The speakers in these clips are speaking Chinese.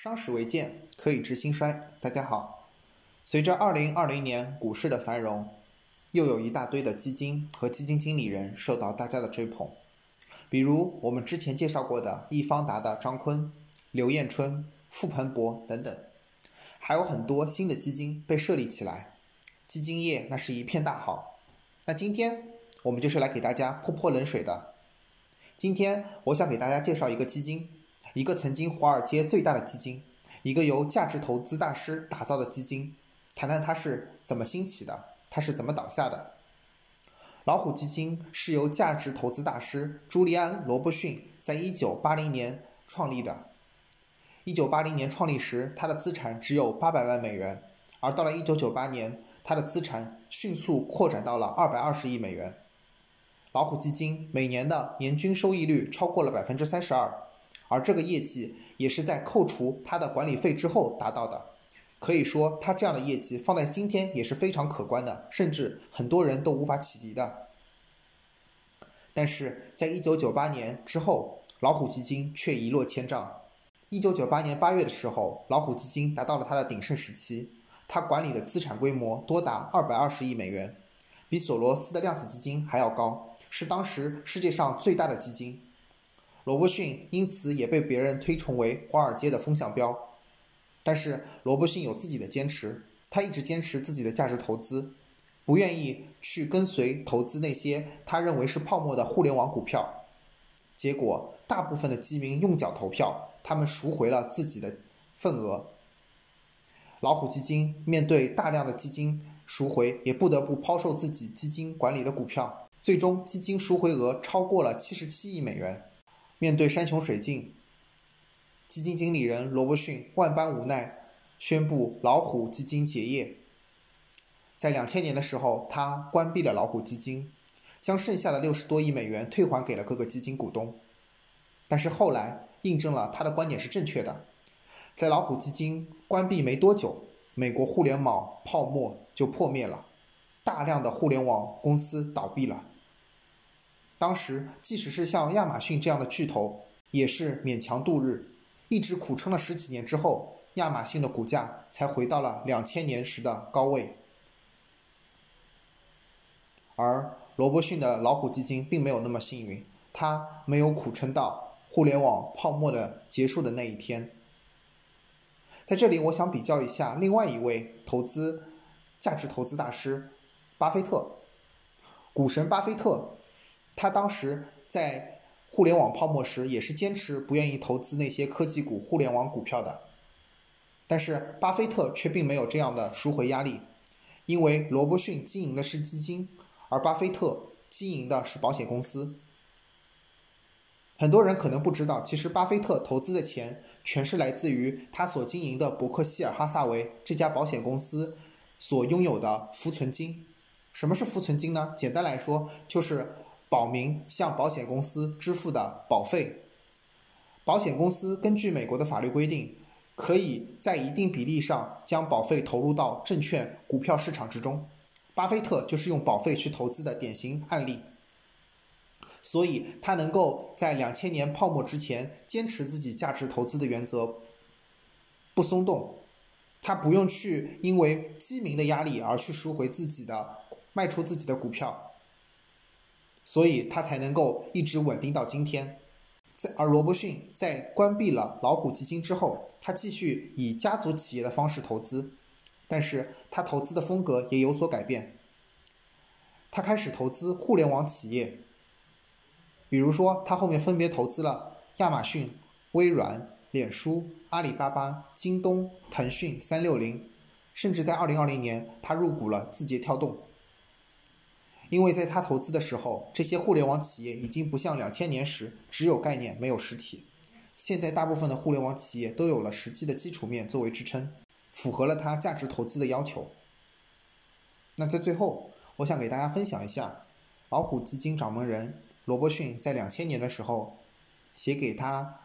商史为鉴，可以知兴衰。大家好，随着二零二零年股市的繁荣，又有一大堆的基金和基金经理人受到大家的追捧，比如我们之前介绍过的易方达的张坤、刘彦春、傅鹏博等等，还有很多新的基金被设立起来，基金业那是一片大好。那今天我们就是来给大家泼泼冷水的。今天我想给大家介绍一个基金。一个曾经华尔街最大的基金，一个由价值投资大师打造的基金，谈谈它是怎么兴起的，它是怎么倒下的。老虎基金是由价值投资大师朱利安·罗伯逊在一九八零年创立的。一九八零年创立时，他的资产只有八百万美元，而到了一九九八年，他的资产迅速扩展到了二百二十亿美元。老虎基金每年的年均收益率超过了百分之三十二。而这个业绩也是在扣除它的管理费之后达到的，可以说它这样的业绩放在今天也是非常可观的，甚至很多人都无法企及的。但是在一九九八年之后，老虎基金却一落千丈。一九九八年八月的时候，老虎基金达到了它的鼎盛时期，它管理的资产规模多达二百二十亿美元，比索罗斯的量子基金还要高，是当时世界上最大的基金。罗伯逊因此也被别人推崇为华尔街的风向标，但是罗伯逊有自己的坚持，他一直坚持自己的价值投资，不愿意去跟随投资那些他认为是泡沫的互联网股票。结果，大部分的基民用脚投票，他们赎回了自己的份额。老虎基金面对大量的基金赎回，也不得不抛售自己基金管理的股票，最终基金赎回额超过了七十七亿美元。面对山穷水尽，基金经理人罗伯逊万般无奈，宣布老虎基金结业。在两千年的时候，他关闭了老虎基金，将剩下的六十多亿美元退还给了各个基金股东。但是后来印证了他的观点是正确的，在老虎基金关闭没多久，美国互联网泡沫就破灭了，大量的互联网公司倒闭了。当时，即使是像亚马逊这样的巨头，也是勉强度日，一直苦撑了十几年之后，亚马逊的股价才回到了两千年时的高位。而罗伯逊的老虎基金并没有那么幸运，他没有苦撑到互联网泡沫的结束的那一天。在这里，我想比较一下另外一位投资价值投资大师巴菲特，股神巴菲特。他当时在互联网泡沫时，也是坚持不愿意投资那些科技股、互联网股票的。但是巴菲特却并没有这样的赎回压力，因为罗伯逊经营的是基金，而巴菲特经营的是保险公司。很多人可能不知道，其实巴菲特投资的钱全是来自于他所经营的伯克希尔哈萨维这家保险公司所拥有的浮存金。什么是浮存金呢？简单来说，就是。保民向保险公司支付的保费，保险公司根据美国的法律规定，可以在一定比例上将保费投入到证券、股票市场之中。巴菲特就是用保费去投资的典型案例，所以他能够在两千年泡沫之前坚持自己价值投资的原则，不松动，他不用去因为基民的压力而去赎回自己的卖出自己的股票。所以他才能够一直稳定到今天。在而罗伯逊在关闭了老虎基金之后，他继续以家族企业的方式投资，但是他投资的风格也有所改变。他开始投资互联网企业，比如说他后面分别投资了亚马逊、微软、脸书、阿里巴巴、京东、腾讯、三六零，甚至在二零二零年他入股了字节跳动。因为在他投资的时候，这些互联网企业已经不像两千年时只有概念没有实体。现在大部分的互联网企业都有了实际的基础面作为支撑，符合了他价值投资的要求。那在最后，我想给大家分享一下老虎基金掌门人罗伯逊在两千年的时候写给他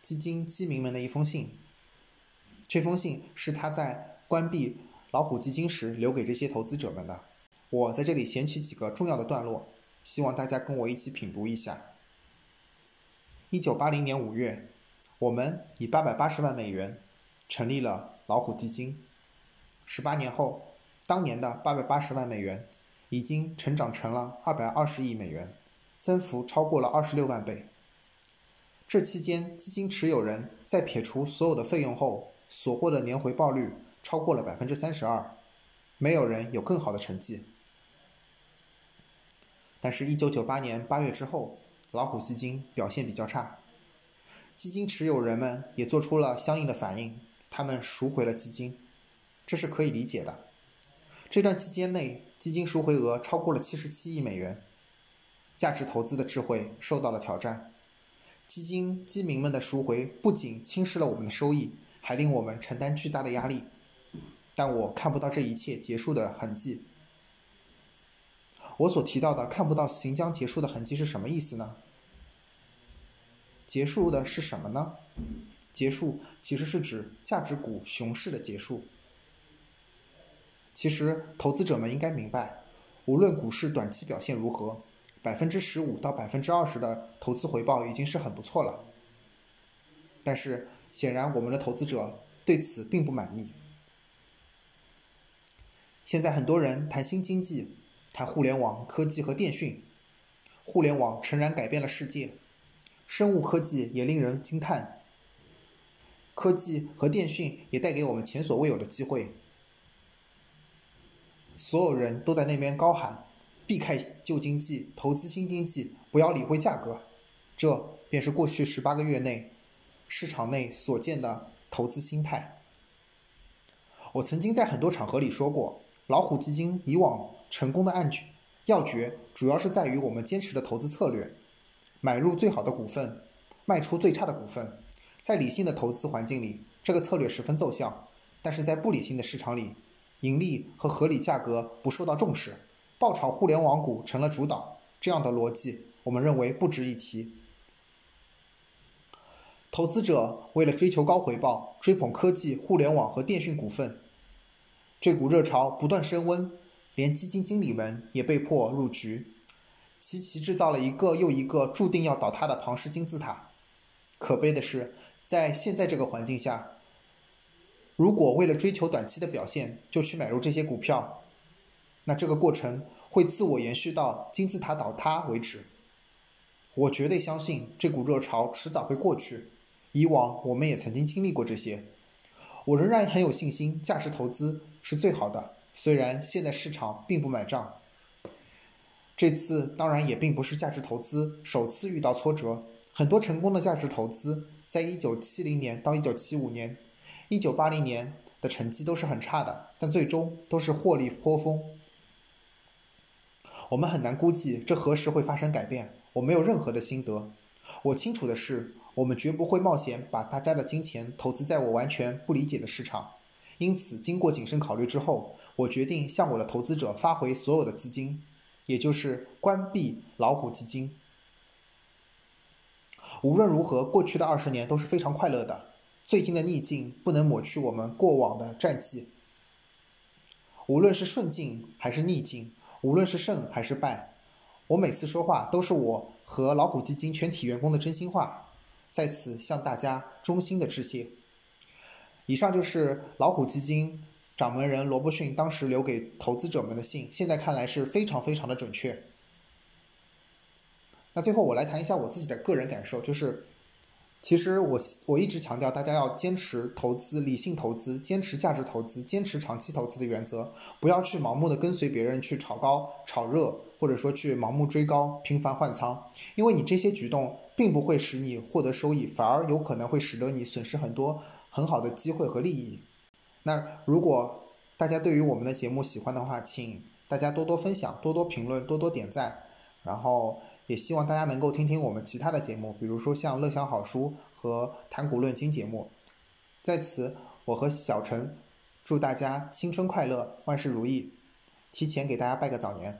基金基民们的一封信。这封信是他在关闭老虎基金时留给这些投资者们的。我在这里选取几个重要的段落，希望大家跟我一起品读一下。一九八零年五月，我们以八百八十万美元成立了老虎基金。十八年后，当年的八百八十万美元已经成长成了二百二十亿美元，增幅超过了二十六万倍。这期间，基金持有人在撇除所有的费用后，所获的年回报率超过了百分之三十二，没有人有更好的成绩。但是，一九九八年八月之后，老虎基金表现比较差，基金持有人们也做出了相应的反应，他们赎回了基金。这是可以理解的。这段期间内，基金赎回额超过了七十七亿美元，价值投资的智慧受到了挑战。基金基民们的赎回不仅侵蚀了我们的收益，还令我们承担巨大的压力。但我看不到这一切结束的痕迹。我所提到的看不到行将结束的痕迹是什么意思呢？结束的是什么呢？结束其实是指价值股熊市的结束。其实，投资者们应该明白，无论股市短期表现如何，百分之十五到百分之二十的投资回报已经是很不错了。但是，显然我们的投资者对此并不满意。现在很多人谈新经济，谈互联网、科技和电讯。互联网诚然改变了世界，生物科技也令人惊叹。科技和电讯也带给我们前所未有的机会。所有人都在那边高喊：“避开旧经济，投资新经济，不要理会价格。”这便是过去十八个月内市场内所见的投资心态。我曾经在很多场合里说过，老虎基金以往成功的案举要诀，主要是在于我们坚持的投资策略：买入最好的股份，卖出最差的股份。在理性的投资环境里，这个策略十分奏效；但是在不理性的市场里，盈利和合理价格不受到重视，爆炒互联网股成了主导。这样的逻辑，我们认为不值一提。投资者为了追求高回报，追捧科技、互联网和电讯股份，这股热潮不断升温，连基金经理们也被迫入局，齐齐制造了一个又一个注定要倒塌的庞氏金字塔。可悲的是，在现在这个环境下。如果为了追求短期的表现就去买入这些股票，那这个过程会自我延续到金字塔倒塌为止。我绝对相信这股热潮迟早会过去。以往我们也曾经经历过这些，我仍然很有信心，价值投资是最好的。虽然现在市场并不买账，这次当然也并不是价值投资首次遇到挫折。很多成功的价值投资在一九七零年到一九七五年。一九八零年的成绩都是很差的，但最终都是获利颇丰。我们很难估计这何时会发生改变，我没有任何的心得。我清楚的是，我们绝不会冒险把大家的金钱投资在我完全不理解的市场。因此，经过谨慎考虑之后，我决定向我的投资者发回所有的资金，也就是关闭老虎基金。无论如何，过去的二十年都是非常快乐的。最近的逆境不能抹去我们过往的战绩。无论是顺境还是逆境，无论是胜还是败，我每次说话都是我和老虎基金全体员工的真心话，在此向大家衷心的致谢。以上就是老虎基金掌门人罗伯逊当时留给投资者们的信，现在看来是非常非常的准确。那最后我来谈一下我自己的个人感受，就是。其实我我一直强调，大家要坚持投资、理性投资，坚持价值投资，坚持长期投资的原则，不要去盲目的跟随别人去炒高、炒热，或者说去盲目追高、频繁换仓，因为你这些举动并不会使你获得收益，反而有可能会使得你损失很多很好的机会和利益。那如果大家对于我们的节目喜欢的话，请大家多多分享、多多评论、多多点赞，然后。也希望大家能够听听我们其他的节目，比如说像《乐享好书》和《谈古论今》节目。在此，我和小陈祝大家新春快乐，万事如意，提前给大家拜个早年。